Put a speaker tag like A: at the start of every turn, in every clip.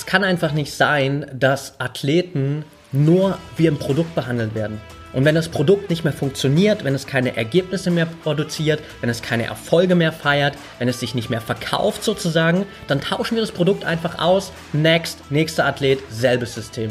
A: Es kann einfach nicht sein, dass Athleten nur wie ein Produkt behandelt werden. Und wenn das Produkt nicht mehr funktioniert, wenn es keine Ergebnisse mehr produziert, wenn es keine Erfolge mehr feiert, wenn es sich nicht mehr verkauft sozusagen, dann tauschen wir das Produkt einfach aus. Next, nächster Athlet, selbes System.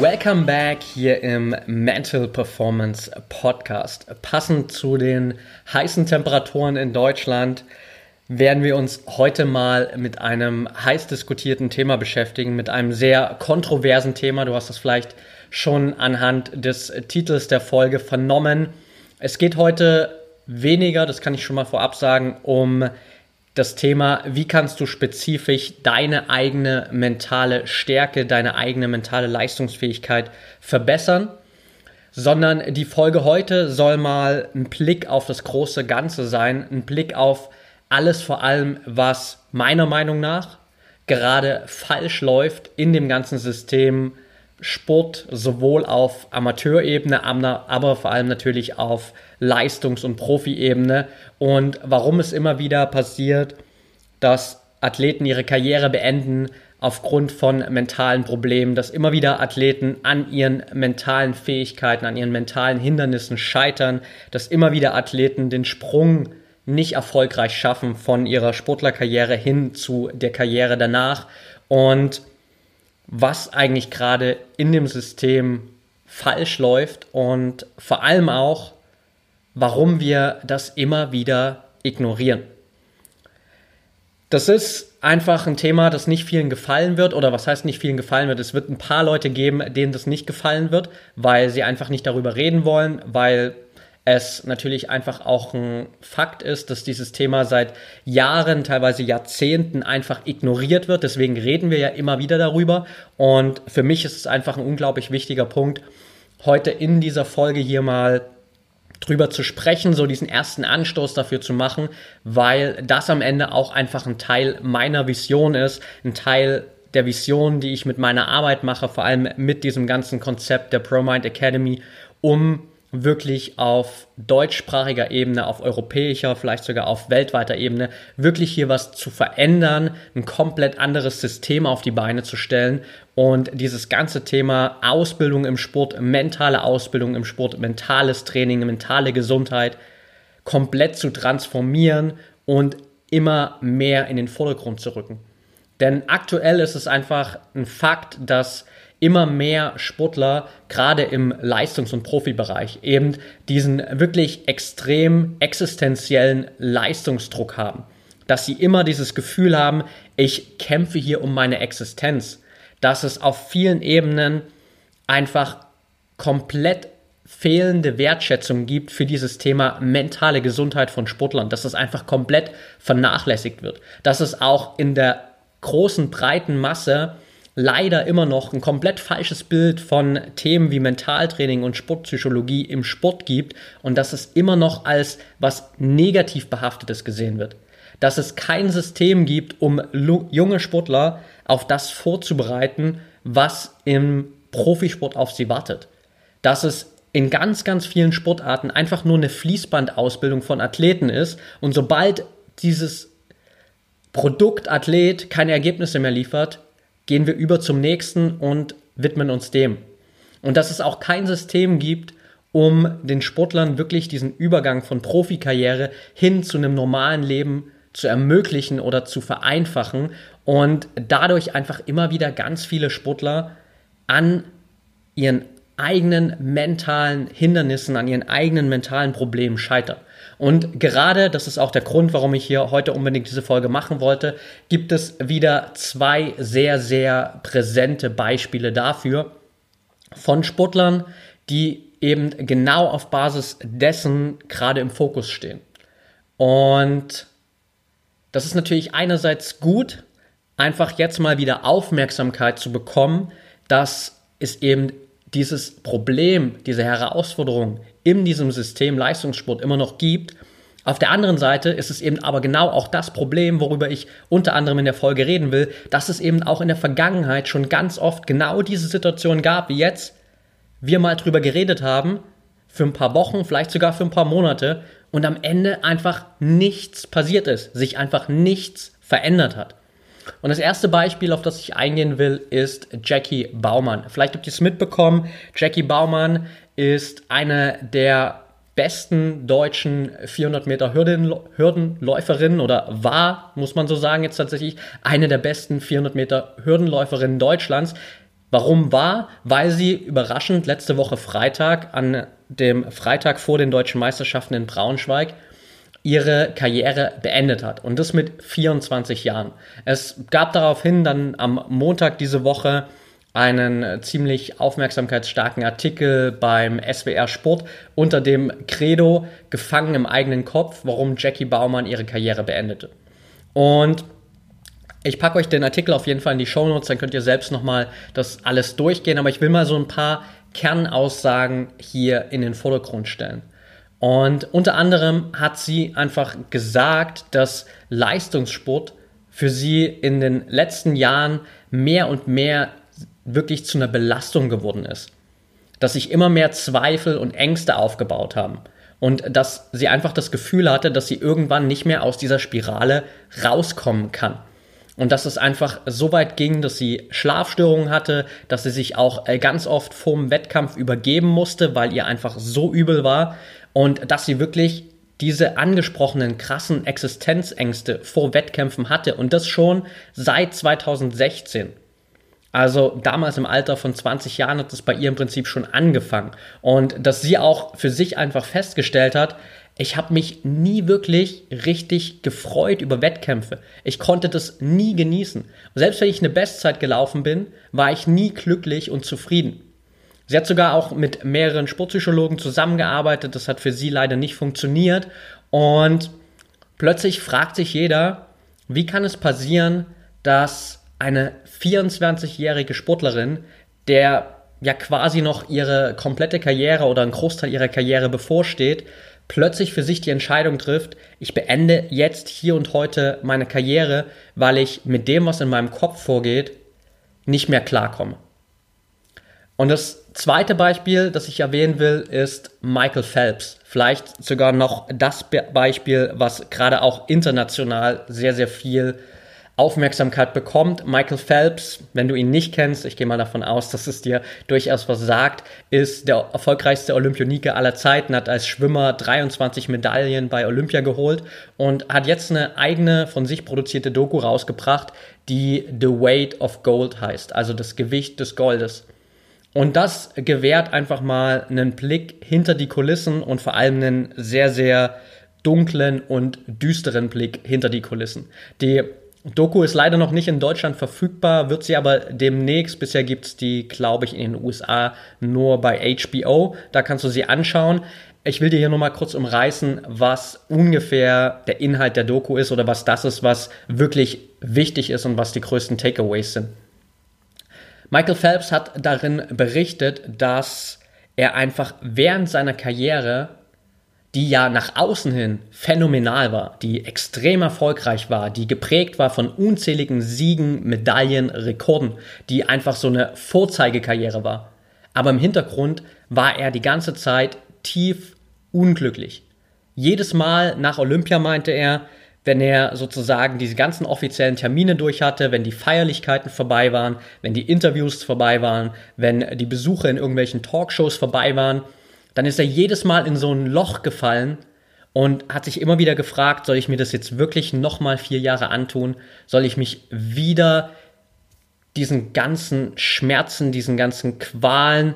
A: Welcome back hier im Mental Performance Podcast. Passend zu den heißen Temperaturen in Deutschland werden wir uns heute mal mit einem heiß diskutierten Thema beschäftigen, mit einem sehr kontroversen Thema. Du hast es vielleicht schon anhand des Titels der Folge vernommen. Es geht heute weniger, das kann ich schon mal vorab sagen, um das Thema, wie kannst du spezifisch deine eigene mentale Stärke, deine eigene mentale Leistungsfähigkeit verbessern, sondern die Folge heute soll mal ein Blick auf das große Ganze sein, ein Blick auf alles vor allem, was meiner Meinung nach gerade falsch läuft in dem ganzen System Sport, sowohl auf Amateurebene, aber vor allem natürlich auf Leistungs- und Profi-Ebene. Und warum es immer wieder passiert, dass Athleten ihre Karriere beenden aufgrund von mentalen Problemen, dass immer wieder Athleten an ihren mentalen Fähigkeiten, an ihren mentalen Hindernissen scheitern, dass immer wieder Athleten den Sprung nicht erfolgreich schaffen von ihrer Sportlerkarriere hin zu der Karriere danach. Und was eigentlich gerade in dem System falsch läuft und vor allem auch, warum wir das immer wieder ignorieren. Das ist einfach ein Thema, das nicht vielen gefallen wird oder was heißt nicht vielen gefallen wird. Es wird ein paar Leute geben, denen das nicht gefallen wird, weil sie einfach nicht darüber reden wollen, weil es natürlich einfach auch ein Fakt ist, dass dieses Thema seit Jahren, teilweise Jahrzehnten einfach ignoriert wird. Deswegen reden wir ja immer wieder darüber. Und für mich ist es einfach ein unglaublich wichtiger Punkt, heute in dieser Folge hier mal drüber zu sprechen, so diesen ersten Anstoß dafür zu machen, weil das am Ende auch einfach ein Teil meiner Vision ist, ein Teil der Vision, die ich mit meiner Arbeit mache, vor allem mit diesem ganzen Konzept der ProMind Academy, um wirklich auf deutschsprachiger Ebene, auf europäischer, vielleicht sogar auf weltweiter Ebene, wirklich hier was zu verändern, ein komplett anderes System auf die Beine zu stellen und dieses ganze Thema Ausbildung im Sport, mentale Ausbildung im Sport, mentales Training, mentale Gesundheit komplett zu transformieren und immer mehr in den Vordergrund zu rücken. Denn aktuell ist es einfach ein Fakt, dass immer mehr Sportler, gerade im Leistungs- und Profibereich, eben diesen wirklich extrem existenziellen Leistungsdruck haben. Dass sie immer dieses Gefühl haben, ich kämpfe hier um meine Existenz. Dass es auf vielen Ebenen einfach komplett fehlende Wertschätzung gibt für dieses Thema mentale Gesundheit von Sportlern, dass es einfach komplett vernachlässigt wird, dass es auch in der großen breiten Masse leider immer noch ein komplett falsches Bild von Themen wie Mentaltraining und Sportpsychologie im Sport gibt und dass es immer noch als was negativ behaftetes gesehen wird. Dass es kein System gibt, um junge Sportler auf das vorzubereiten, was im Profisport auf sie wartet. Dass es in ganz, ganz vielen Sportarten einfach nur eine Fließbandausbildung von Athleten ist und sobald dieses Produkt Athlet keine Ergebnisse mehr liefert, gehen wir über zum nächsten und widmen uns dem. Und dass es auch kein System gibt, um den Sportlern wirklich diesen Übergang von Profikarriere hin zu einem normalen Leben zu ermöglichen oder zu vereinfachen und dadurch einfach immer wieder ganz viele Sportler an ihren eigenen mentalen Hindernissen, an ihren eigenen mentalen Problemen scheitern. Und gerade, das ist auch der Grund, warum ich hier heute unbedingt diese Folge machen wollte, gibt es wieder zwei sehr, sehr präsente Beispiele dafür von Sportlern, die eben genau auf Basis dessen gerade im Fokus stehen. Und das ist natürlich einerseits gut, einfach jetzt mal wieder Aufmerksamkeit zu bekommen, dass es eben dieses Problem, diese Herausforderung in diesem System Leistungssport immer noch gibt. Auf der anderen Seite ist es eben aber genau auch das Problem, worüber ich unter anderem in der Folge reden will, dass es eben auch in der Vergangenheit schon ganz oft genau diese Situation gab, wie jetzt wir mal drüber geredet haben, für ein paar Wochen, vielleicht sogar für ein paar Monate und am Ende einfach nichts passiert ist, sich einfach nichts verändert hat. Und das erste Beispiel, auf das ich eingehen will, ist Jackie Baumann. Vielleicht habt ihr es mitbekommen. Jackie Baumann ist eine der besten deutschen 400 Meter Hürden, Hürdenläuferinnen oder war, muss man so sagen, jetzt tatsächlich eine der besten 400 Meter Hürdenläuferinnen Deutschlands. Warum war? Weil sie überraschend letzte Woche Freitag, an dem Freitag vor den deutschen Meisterschaften in Braunschweig, ihre Karriere beendet hat. Und das mit 24 Jahren. Es gab daraufhin dann am Montag diese Woche einen ziemlich aufmerksamkeitsstarken Artikel beim SWR Sport unter dem Credo Gefangen im eigenen Kopf, warum Jackie Baumann ihre Karriere beendete. Und ich packe euch den Artikel auf jeden Fall in die Show Notes, dann könnt ihr selbst nochmal das alles durchgehen. Aber ich will mal so ein paar Kernaussagen hier in den Vordergrund stellen. Und unter anderem hat sie einfach gesagt, dass Leistungssport für sie in den letzten Jahren mehr und mehr wirklich zu einer Belastung geworden ist. Dass sich immer mehr Zweifel und Ängste aufgebaut haben. Und dass sie einfach das Gefühl hatte, dass sie irgendwann nicht mehr aus dieser Spirale rauskommen kann. Und dass es einfach so weit ging, dass sie Schlafstörungen hatte, dass sie sich auch äh, ganz oft vorm Wettkampf übergeben musste, weil ihr einfach so übel war. Und dass sie wirklich diese angesprochenen krassen Existenzängste vor Wettkämpfen hatte. Und das schon seit 2016. Also damals im Alter von 20 Jahren hat es bei ihr im Prinzip schon angefangen. Und dass sie auch für sich einfach festgestellt hat, ich habe mich nie wirklich richtig gefreut über Wettkämpfe. Ich konnte das nie genießen. selbst wenn ich eine Bestzeit gelaufen bin, war ich nie glücklich und zufrieden. Sie hat sogar auch mit mehreren Sportpsychologen zusammengearbeitet. Das hat für sie leider nicht funktioniert. Und plötzlich fragt sich jeder, wie kann es passieren, dass eine 24-jährige Sportlerin, der ja quasi noch ihre komplette Karriere oder ein Großteil ihrer Karriere bevorsteht, plötzlich für sich die Entscheidung trifft, ich beende jetzt hier und heute meine Karriere, weil ich mit dem, was in meinem Kopf vorgeht, nicht mehr klarkomme. Und das zweite Beispiel, das ich erwähnen will, ist Michael Phelps. Vielleicht sogar noch das Beispiel, was gerade auch international sehr, sehr viel Aufmerksamkeit bekommt. Michael Phelps, wenn du ihn nicht kennst, ich gehe mal davon aus, dass es dir durchaus was sagt, ist der erfolgreichste Olympioniker aller Zeiten, hat als Schwimmer 23 Medaillen bei Olympia geholt und hat jetzt eine eigene von sich produzierte Doku rausgebracht, die The Weight of Gold heißt, also das Gewicht des Goldes. Und das gewährt einfach mal einen Blick hinter die Kulissen und vor allem einen sehr, sehr dunklen und düsteren Blick hinter die Kulissen. Die Doku ist leider noch nicht in Deutschland verfügbar, wird sie aber demnächst. Bisher gibt es die, glaube ich, in den USA nur bei HBO. Da kannst du sie anschauen. Ich will dir hier nur mal kurz umreißen, was ungefähr der Inhalt der Doku ist oder was das ist, was wirklich wichtig ist und was die größten Takeaways sind. Michael Phelps hat darin berichtet, dass er einfach während seiner Karriere die ja nach außen hin phänomenal war, die extrem erfolgreich war, die geprägt war von unzähligen Siegen, Medaillen, Rekorden, die einfach so eine Vorzeigekarriere war. Aber im Hintergrund war er die ganze Zeit tief unglücklich. Jedes Mal nach Olympia meinte er, wenn er sozusagen diese ganzen offiziellen Termine durch hatte, wenn die Feierlichkeiten vorbei waren, wenn die Interviews vorbei waren, wenn die Besuche in irgendwelchen Talkshows vorbei waren, dann ist er jedes Mal in so ein Loch gefallen und hat sich immer wieder gefragt, soll ich mir das jetzt wirklich nochmal vier Jahre antun? Soll ich mich wieder diesen ganzen Schmerzen, diesen ganzen Qualen,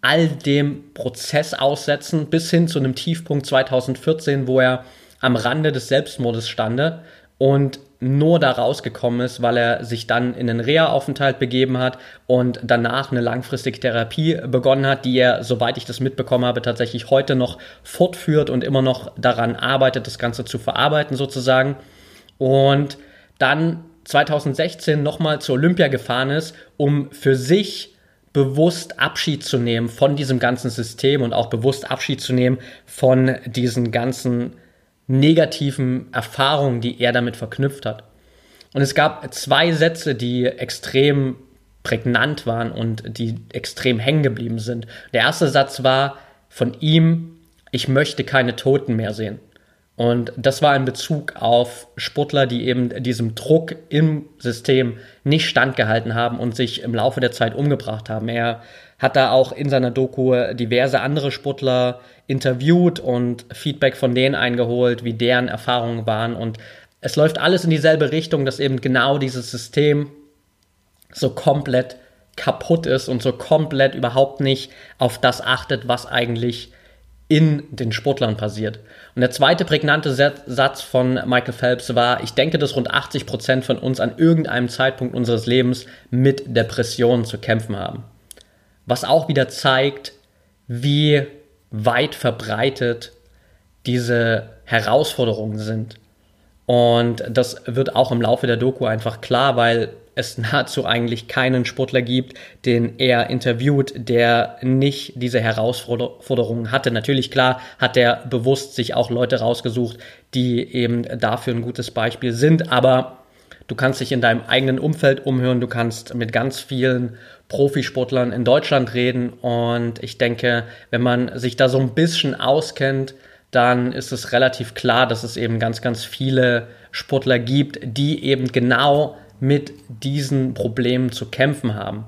A: all dem Prozess aussetzen, bis hin zu einem Tiefpunkt 2014, wo er am Rande des Selbstmordes stande und nur da rausgekommen ist, weil er sich dann in einen Reha-Aufenthalt begeben hat und danach eine langfristige Therapie begonnen hat, die er, soweit ich das mitbekommen habe, tatsächlich heute noch fortführt und immer noch daran arbeitet, das Ganze zu verarbeiten sozusagen. Und dann 2016 nochmal zur Olympia gefahren ist, um für sich bewusst Abschied zu nehmen von diesem ganzen System und auch bewusst Abschied zu nehmen von diesen ganzen negativen Erfahrungen, die er damit verknüpft hat. Und es gab zwei Sätze, die extrem prägnant waren und die extrem hängen geblieben sind. Der erste Satz war von ihm, ich möchte keine Toten mehr sehen. Und das war in Bezug auf Sportler, die eben diesem Druck im System nicht standgehalten haben und sich im Laufe der Zeit umgebracht haben. Er hat da auch in seiner Doku diverse andere Sportler interviewt und Feedback von denen eingeholt, wie deren Erfahrungen waren. Und es läuft alles in dieselbe Richtung, dass eben genau dieses System so komplett kaputt ist und so komplett überhaupt nicht auf das achtet, was eigentlich in den Sportlern passiert. Und der zweite prägnante Satz von Michael Phelps war, ich denke, dass rund 80 Prozent von uns an irgendeinem Zeitpunkt unseres Lebens mit Depressionen zu kämpfen haben. Was auch wieder zeigt, wie weit verbreitet diese Herausforderungen sind. Und das wird auch im Laufe der Doku einfach klar, weil es nahezu eigentlich keinen Sportler gibt, den er interviewt, der nicht diese Herausforderungen hatte. Natürlich, klar, hat er bewusst sich auch Leute rausgesucht, die eben dafür ein gutes Beispiel sind, aber du kannst dich in deinem eigenen Umfeld umhören, du kannst mit ganz vielen Profisportlern in Deutschland reden und ich denke, wenn man sich da so ein bisschen auskennt, dann ist es relativ klar, dass es eben ganz, ganz viele Sportler gibt, die eben genau mit diesen Problemen zu kämpfen haben.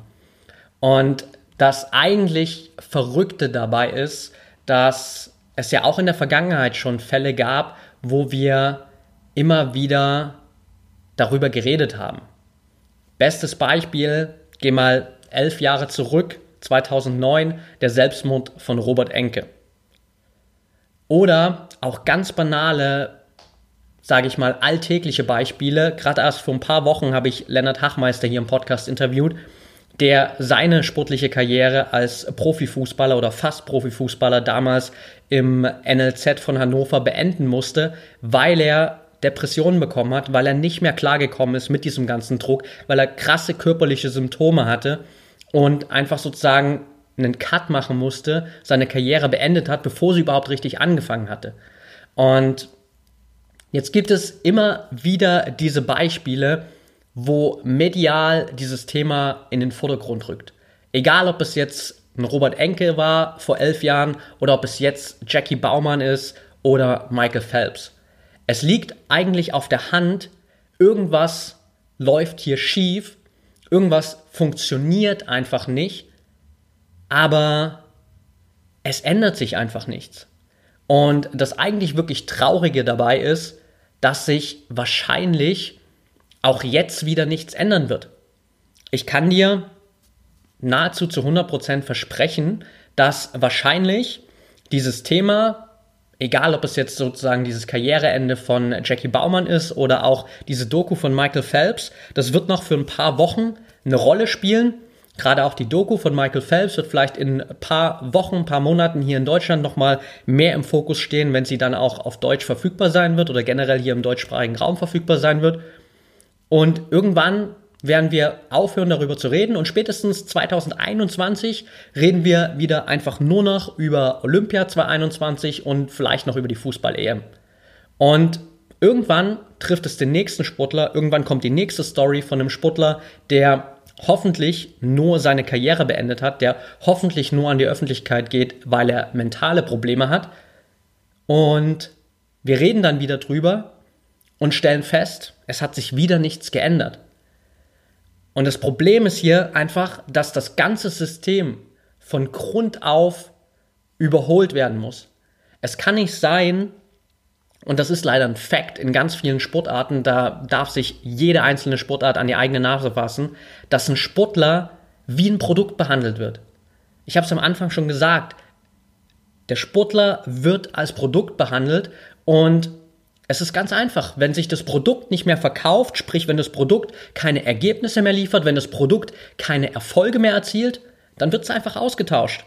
A: Und das eigentlich Verrückte dabei ist, dass es ja auch in der Vergangenheit schon Fälle gab, wo wir immer wieder darüber geredet haben. Bestes Beispiel, geh mal elf Jahre zurück, 2009, der Selbstmord von Robert Enke. Oder auch ganz banale sage ich mal, alltägliche Beispiele. Gerade erst vor ein paar Wochen habe ich Lennart Hachmeister hier im Podcast interviewt, der seine sportliche Karriere als Profifußballer oder fast Profifußballer damals im NLZ von Hannover beenden musste, weil er Depressionen bekommen hat, weil er nicht mehr klargekommen ist mit diesem ganzen Druck, weil er krasse körperliche Symptome hatte und einfach sozusagen einen Cut machen musste, seine Karriere beendet hat, bevor sie überhaupt richtig angefangen hatte. Und Jetzt gibt es immer wieder diese Beispiele, wo medial dieses Thema in den Vordergrund rückt. Egal, ob es jetzt ein Robert Enke war vor elf Jahren oder ob es jetzt Jackie Baumann ist oder Michael Phelps. Es liegt eigentlich auf der Hand, irgendwas läuft hier schief, irgendwas funktioniert einfach nicht, aber es ändert sich einfach nichts. Und das eigentlich wirklich Traurige dabei ist, dass sich wahrscheinlich auch jetzt wieder nichts ändern wird. Ich kann dir nahezu zu 100% versprechen, dass wahrscheinlich dieses Thema, egal ob es jetzt sozusagen dieses Karriereende von Jackie Baumann ist oder auch diese Doku von Michael Phelps, das wird noch für ein paar Wochen eine Rolle spielen Gerade auch die Doku von Michael Phelps wird vielleicht in ein paar Wochen, ein paar Monaten hier in Deutschland nochmal mehr im Fokus stehen, wenn sie dann auch auf Deutsch verfügbar sein wird oder generell hier im deutschsprachigen Raum verfügbar sein wird. Und irgendwann werden wir aufhören darüber zu reden und spätestens 2021 reden wir wieder einfach nur noch über Olympia 2021 und vielleicht noch über die Fußball-EM. Und irgendwann trifft es den nächsten Sportler, irgendwann kommt die nächste Story von einem Sportler, der hoffentlich nur seine Karriere beendet hat, der hoffentlich nur an die Öffentlichkeit geht, weil er mentale Probleme hat. Und wir reden dann wieder drüber und stellen fest, es hat sich wieder nichts geändert. Und das Problem ist hier einfach, dass das ganze System von Grund auf überholt werden muss. Es kann nicht sein, und das ist leider ein Fakt in ganz vielen Sportarten, da darf sich jede einzelne Sportart an die eigene Nase fassen, dass ein Sportler wie ein Produkt behandelt wird. Ich habe es am Anfang schon gesagt, der Sportler wird als Produkt behandelt und Es ist ganz einfach. Wenn sich das Produkt nicht mehr verkauft, sprich, wenn das Produkt keine Ergebnisse mehr liefert, wenn das Produkt keine Erfolge mehr erzielt, dann wird es einfach ausgetauscht.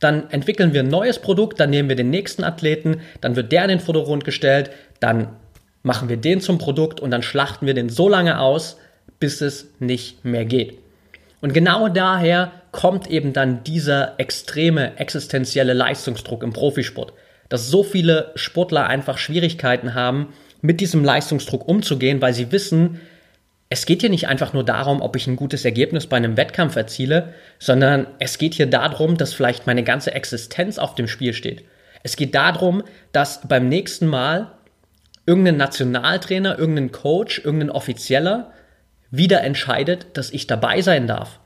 A: Dann entwickeln wir ein neues Produkt, dann nehmen wir den nächsten Athleten, dann wird der in den Vordergrund gestellt, dann machen wir den zum Produkt und dann schlachten wir den so lange aus, bis es nicht mehr geht. Und genau daher kommt eben dann dieser extreme existenzielle Leistungsdruck im Profisport dass so viele Sportler einfach Schwierigkeiten haben, mit diesem Leistungsdruck umzugehen, weil sie wissen, es geht hier nicht einfach nur darum, ob ich ein gutes Ergebnis bei einem Wettkampf erziele, sondern es geht hier darum, dass vielleicht meine ganze Existenz auf dem Spiel steht. Es geht darum, dass beim nächsten Mal irgendein Nationaltrainer, irgendein Coach, irgendein Offizieller wieder entscheidet, dass ich dabei sein darf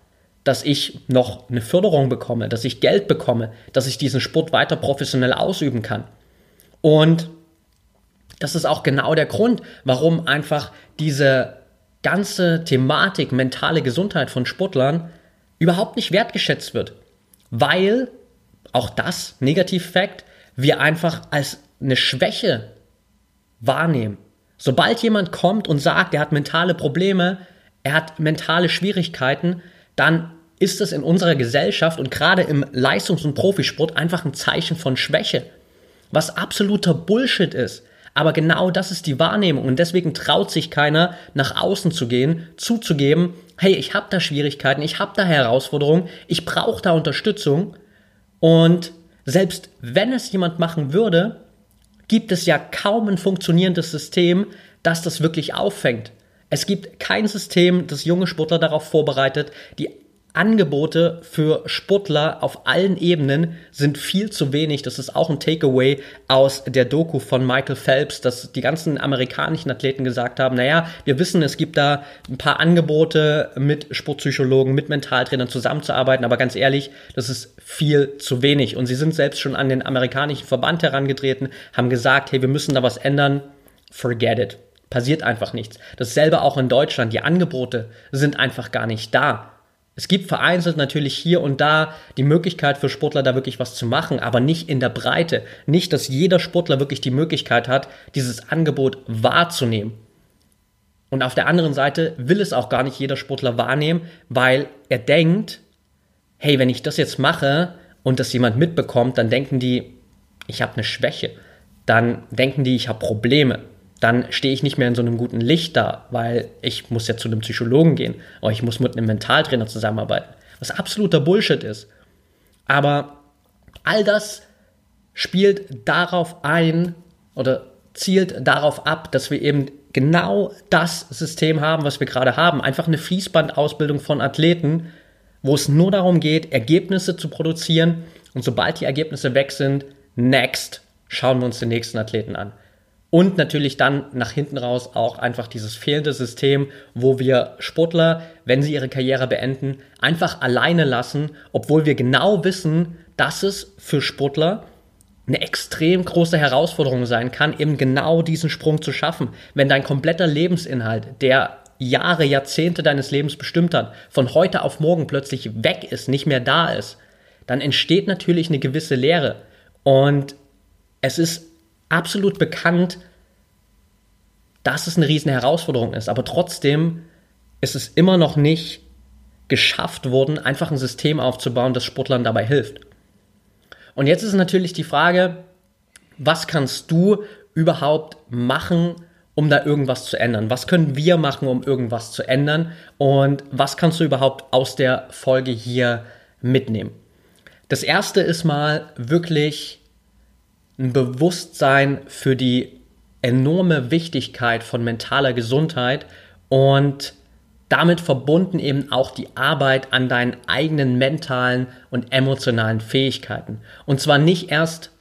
A: dass ich noch eine Förderung bekomme, dass ich Geld bekomme, dass ich diesen Sport weiter professionell ausüben kann. Und das ist auch genau der Grund, warum einfach diese ganze Thematik mentale Gesundheit von Sportlern überhaupt nicht wertgeschätzt wird. Weil, auch das, Negativ-Fact, wir einfach als eine Schwäche wahrnehmen. Sobald jemand kommt und sagt, er hat mentale Probleme, er hat mentale Schwierigkeiten, dann ist es in unserer Gesellschaft und gerade im Leistungs- und Profisport einfach ein Zeichen von Schwäche, was absoluter Bullshit ist. Aber genau das ist die Wahrnehmung und deswegen traut sich keiner nach außen zu gehen, zuzugeben, hey, ich habe da Schwierigkeiten, ich habe da Herausforderungen, ich brauche da Unterstützung und selbst wenn es jemand machen würde, gibt es ja kaum ein funktionierendes System, das das wirklich auffängt. Es gibt kein System, das junge Sportler darauf vorbereitet, die Angebote für Sportler auf allen Ebenen sind viel zu wenig. Das ist auch ein Takeaway aus der Doku von Michael Phelps, dass die ganzen amerikanischen Athleten gesagt haben, naja, wir wissen, es gibt da ein paar Angebote mit Sportpsychologen, mit Mentaltrainern zusammenzuarbeiten, aber ganz ehrlich, das ist viel zu wenig. Und sie sind selbst schon an den amerikanischen Verband herangetreten, haben gesagt, hey, wir müssen da was ändern. Forget it. Passiert einfach nichts. Dasselbe auch in Deutschland. Die Angebote sind einfach gar nicht da. Es gibt vereinzelt natürlich hier und da die Möglichkeit für Sportler da wirklich was zu machen, aber nicht in der Breite. Nicht, dass jeder Sportler wirklich die Möglichkeit hat, dieses Angebot wahrzunehmen. Und auf der anderen Seite will es auch gar nicht jeder Sportler wahrnehmen, weil er denkt, hey, wenn ich das jetzt mache und das jemand mitbekommt, dann denken die, ich habe eine Schwäche. Dann denken die, ich habe Probleme dann stehe ich nicht mehr in so einem guten Licht da, weil ich muss ja zu einem Psychologen gehen oder ich muss mit einem Mentaltrainer zusammenarbeiten, was absoluter Bullshit ist. Aber all das spielt darauf ein oder zielt darauf ab, dass wir eben genau das System haben, was wir gerade haben. Einfach eine Fließbandausbildung von Athleten, wo es nur darum geht, Ergebnisse zu produzieren. Und sobald die Ergebnisse weg sind, next, schauen wir uns den nächsten Athleten an. Und natürlich dann nach hinten raus auch einfach dieses fehlende System, wo wir Sportler, wenn sie ihre Karriere beenden, einfach alleine lassen, obwohl wir genau wissen, dass es für Sportler eine extrem große Herausforderung sein kann, eben genau diesen Sprung zu schaffen. Wenn dein kompletter Lebensinhalt, der Jahre, Jahrzehnte deines Lebens bestimmt hat, von heute auf morgen plötzlich weg ist, nicht mehr da ist, dann entsteht natürlich eine gewisse Leere. Und es ist absolut bekannt, dass es eine riesen Herausforderung ist. Aber trotzdem ist es immer noch nicht geschafft worden, einfach ein System aufzubauen, das Sportlern dabei hilft. Und jetzt ist natürlich die Frage, was kannst du überhaupt machen, um da irgendwas zu ändern? Was können wir machen, um irgendwas zu ändern? Und was kannst du überhaupt aus der Folge hier mitnehmen? Das erste ist mal wirklich ein Bewusstsein für die enorme Wichtigkeit von mentaler Gesundheit und damit verbunden eben auch die Arbeit an deinen eigenen mentalen und emotionalen Fähigkeiten. Und zwar nicht erst,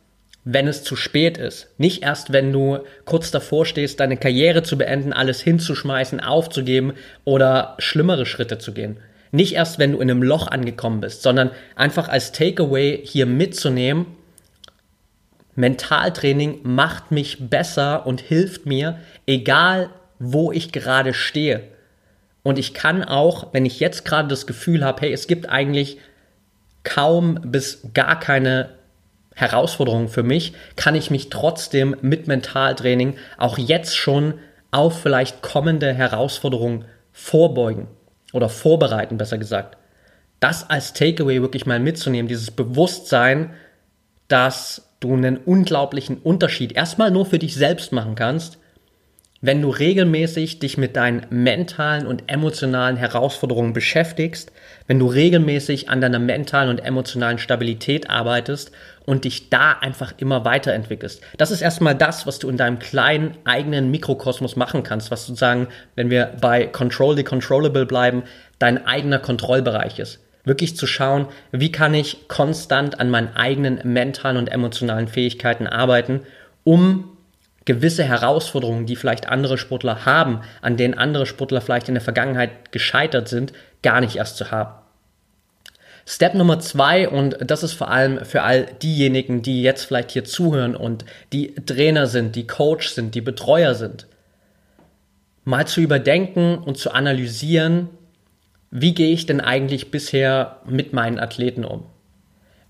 A: wenn es zu spät ist. Nicht erst, wenn du kurz davor stehst, deine Karriere zu beenden, alles hinzuschmeißen, aufzugeben oder schlimmere Schritte zu gehen. Nicht erst, wenn du in einem Loch angekommen bist, sondern einfach als Takeaway hier mitzunehmen, Mentaltraining macht mich besser und hilft mir, egal wo ich gerade stehe. Und ich kann auch, wenn ich jetzt gerade das Gefühl habe, hey, es gibt eigentlich kaum bis gar keine Herausforderung für mich, kann ich mich trotzdem mit Mentaltraining auch jetzt schon auf vielleicht kommende Herausforderungen vorbeugen oder vorbereiten, besser gesagt. Das als Takeaway wirklich mal mitzunehmen, dieses Bewusstsein, dass du einen unglaublichen Unterschied erstmal nur für dich selbst machen kannst, wenn du regelmäßig dich mit deinen mentalen und emotionalen Herausforderungen beschäftigst, wenn du regelmäßig an deiner mentalen und emotionalen Stabilität arbeitest und dich da einfach immer weiterentwickelst. Das ist erstmal das, was du in deinem kleinen eigenen Mikrokosmos machen kannst, was sozusagen, wenn wir bei Control the Controllable bleiben, dein eigener Kontrollbereich ist. Wirklich zu schauen, wie kann ich konstant an meinen eigenen mentalen und emotionalen Fähigkeiten arbeiten, um gewisse Herausforderungen, die vielleicht andere Sportler haben, an denen andere Sportler vielleicht in der Vergangenheit gescheitert sind, gar nicht erst zu haben. Step Nummer zwei, und das ist vor allem für all diejenigen, die jetzt vielleicht hier zuhören und die Trainer sind, die Coach sind, die Betreuer sind, mal zu überdenken und zu analysieren, wie gehe ich denn eigentlich bisher mit meinen Athleten um?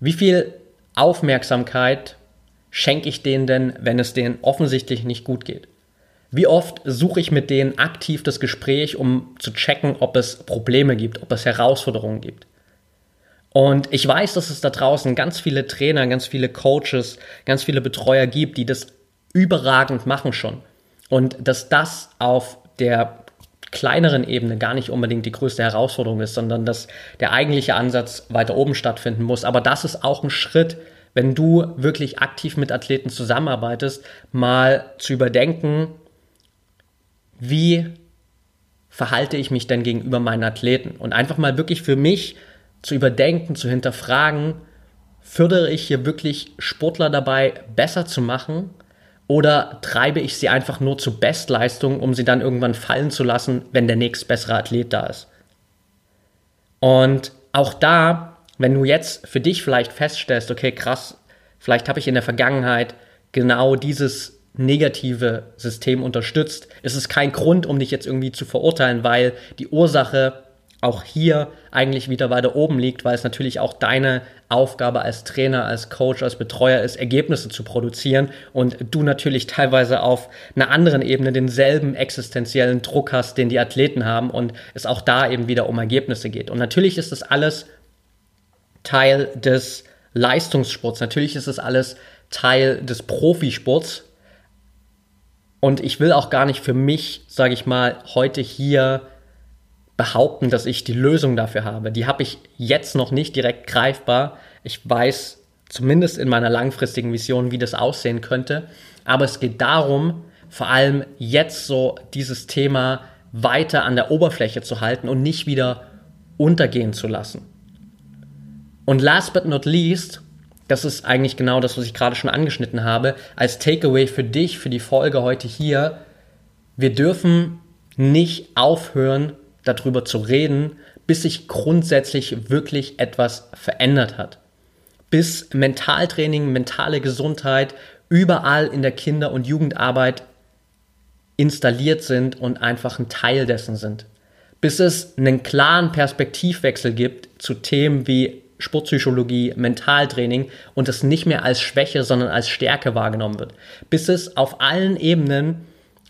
A: Wie viel Aufmerksamkeit schenke ich denen denn, wenn es denen offensichtlich nicht gut geht? Wie oft suche ich mit denen aktiv das Gespräch, um zu checken, ob es Probleme gibt, ob es Herausforderungen gibt? Und ich weiß, dass es da draußen ganz viele Trainer, ganz viele Coaches, ganz viele Betreuer gibt, die das überragend machen schon. Und dass das auf der kleineren Ebene gar nicht unbedingt die größte Herausforderung ist, sondern dass der eigentliche Ansatz weiter oben stattfinden muss. Aber das ist auch ein Schritt, wenn du wirklich aktiv mit Athleten zusammenarbeitest, mal zu überdenken, wie verhalte ich mich denn gegenüber meinen Athleten? Und einfach mal wirklich für mich zu überdenken, zu hinterfragen, fördere ich hier wirklich Sportler dabei, besser zu machen oder treibe ich sie einfach nur zu Bestleistung, um sie dann irgendwann fallen zu lassen, wenn der nächst bessere Athlet da ist? Und auch da, wenn du jetzt für dich vielleicht feststellst, okay, krass, vielleicht habe ich in der Vergangenheit genau dieses negative System unterstützt, ist es kein Grund, um dich jetzt irgendwie zu verurteilen, weil die Ursache auch hier eigentlich wieder weiter oben liegt, weil es natürlich auch deine Aufgabe als Trainer, als Coach, als Betreuer ist, Ergebnisse zu produzieren und du natürlich teilweise auf einer anderen Ebene denselben existenziellen Druck hast, den die Athleten haben und es auch da eben wieder um Ergebnisse geht. Und natürlich ist das alles Teil des Leistungssports, natürlich ist das alles Teil des Profisports. Und ich will auch gar nicht für mich, sage ich mal, heute hier behaupten, dass ich die Lösung dafür habe. Die habe ich jetzt noch nicht direkt greifbar. Ich weiß zumindest in meiner langfristigen Vision, wie das aussehen könnte. Aber es geht darum, vor allem jetzt so dieses Thema weiter an der Oberfläche zu halten und nicht wieder untergehen zu lassen. Und last but not least, das ist eigentlich genau das, was ich gerade schon angeschnitten habe, als Takeaway für dich, für die Folge heute hier, wir dürfen nicht aufhören, darüber zu reden, bis sich grundsätzlich wirklich etwas verändert hat. Bis Mentaltraining, mentale Gesundheit überall in der Kinder- und Jugendarbeit installiert sind und einfach ein Teil dessen sind. Bis es einen klaren Perspektivwechsel gibt zu Themen wie Sportpsychologie, Mentaltraining und es nicht mehr als Schwäche, sondern als Stärke wahrgenommen wird. Bis es auf allen Ebenen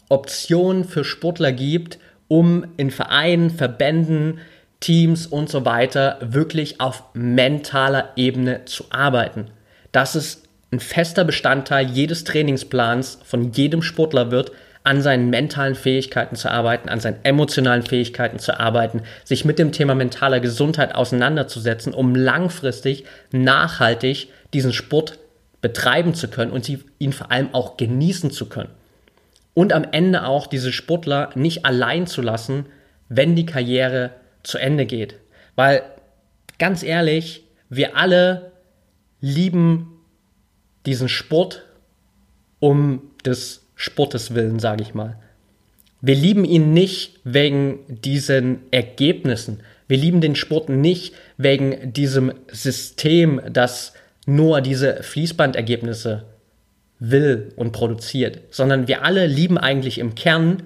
A: Optionen für Sportler gibt, um in Vereinen, Verbänden, Teams und so weiter wirklich auf mentaler Ebene zu arbeiten. Das ist ein fester Bestandteil jedes Trainingsplans von jedem Sportler wird, an seinen mentalen Fähigkeiten zu arbeiten, an seinen emotionalen Fähigkeiten zu arbeiten, sich mit dem Thema mentaler Gesundheit auseinanderzusetzen, um langfristig, nachhaltig diesen Sport betreiben zu können und ihn vor allem auch genießen zu können und am Ende auch diese Sportler nicht allein zu lassen, wenn die Karriere zu Ende geht. Weil ganz ehrlich, wir alle lieben diesen Sport um des Sportes willen, sage ich mal. Wir lieben ihn nicht wegen diesen Ergebnissen. Wir lieben den Sport nicht wegen diesem System, das nur diese Fließbandergebnisse will und produziert, sondern wir alle lieben eigentlich im Kern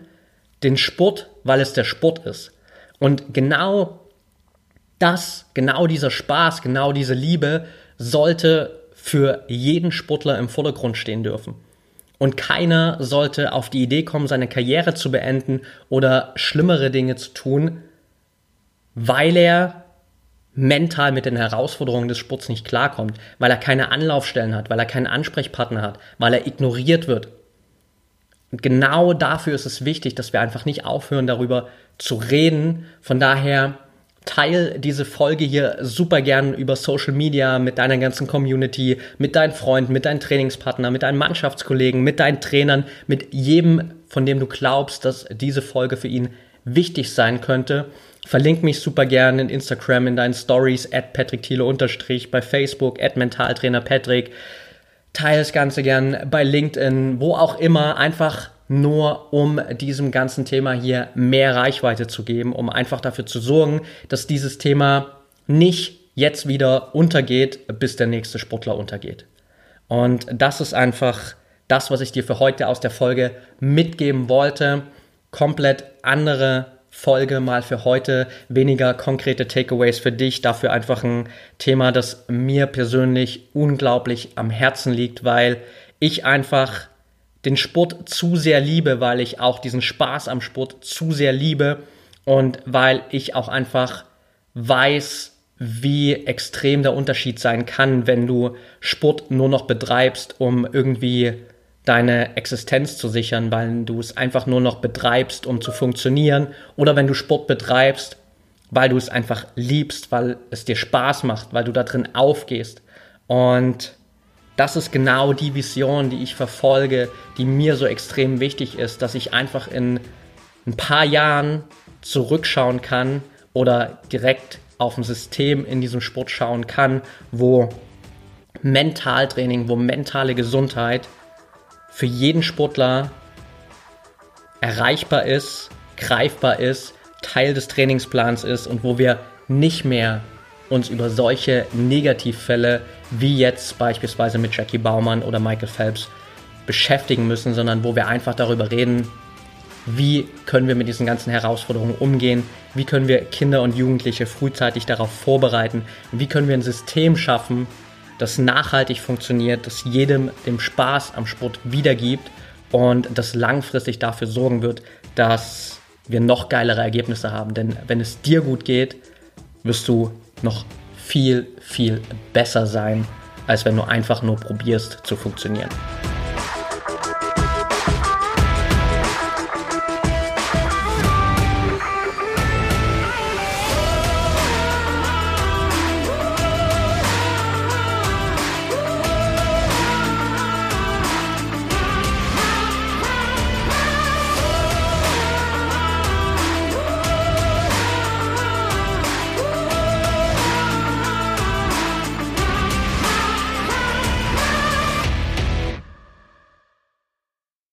A: den Sport, weil es der Sport ist. Und genau das, genau dieser Spaß, genau diese Liebe sollte für jeden Sportler im Vordergrund stehen dürfen. Und keiner sollte auf die Idee kommen, seine Karriere zu beenden oder schlimmere Dinge zu tun, weil er mental mit den Herausforderungen des Sports nicht klarkommt, weil er keine Anlaufstellen hat, weil er keinen Ansprechpartner hat, weil er ignoriert wird. Und genau dafür ist es wichtig, dass wir einfach nicht aufhören, darüber zu reden. Von daher teil diese Folge hier super gern über Social Media mit deiner ganzen Community, mit deinen Freunden, mit deinen Trainingspartnern, mit deinen Mannschaftskollegen, mit deinen Trainern, mit jedem, von dem du glaubst, dass diese Folge für ihn wichtig sein könnte. Verlink mich super gern in Instagram, in deinen Stories, at Patrick Thiele unterstrich, bei Facebook, at Mentaltrainer Patrick. Teil das Ganze gern bei LinkedIn, wo auch immer, einfach nur um diesem ganzen Thema hier mehr Reichweite zu geben, um einfach dafür zu sorgen, dass dieses Thema nicht jetzt wieder untergeht, bis der nächste Sportler untergeht. Und das ist einfach das, was ich dir für heute aus der Folge mitgeben wollte. Komplett andere Folge mal für heute. Weniger konkrete Takeaways für dich. Dafür einfach ein Thema, das mir persönlich unglaublich am Herzen liegt, weil ich einfach den Sport zu sehr liebe, weil ich auch diesen Spaß am Sport zu sehr liebe und weil ich auch einfach weiß, wie extrem der Unterschied sein kann, wenn du Sport nur noch betreibst, um irgendwie deine Existenz zu sichern, weil du es einfach nur noch betreibst, um zu funktionieren, oder wenn du Sport betreibst, weil du es einfach liebst, weil es dir Spaß macht, weil du da drin aufgehst. Und das ist genau die Vision, die ich verfolge, die mir so extrem wichtig ist, dass ich einfach in ein paar Jahren zurückschauen kann oder direkt auf ein System in diesem Sport schauen kann, wo Mentaltraining, wo mentale Gesundheit für jeden Sportler erreichbar ist, greifbar ist, Teil des Trainingsplans ist und wo wir nicht mehr uns über solche Negativfälle wie jetzt beispielsweise mit Jackie Baumann oder Michael Phelps beschäftigen müssen, sondern wo wir einfach darüber reden, wie können wir mit diesen ganzen Herausforderungen umgehen, wie können wir Kinder und Jugendliche frühzeitig darauf vorbereiten, wie können wir ein System schaffen, das nachhaltig funktioniert, das jedem dem Spaß am Sport wiedergibt und das langfristig dafür sorgen wird, dass wir noch geilere Ergebnisse haben. Denn wenn es dir gut geht, wirst du noch viel, viel besser sein, als wenn du einfach nur probierst zu funktionieren.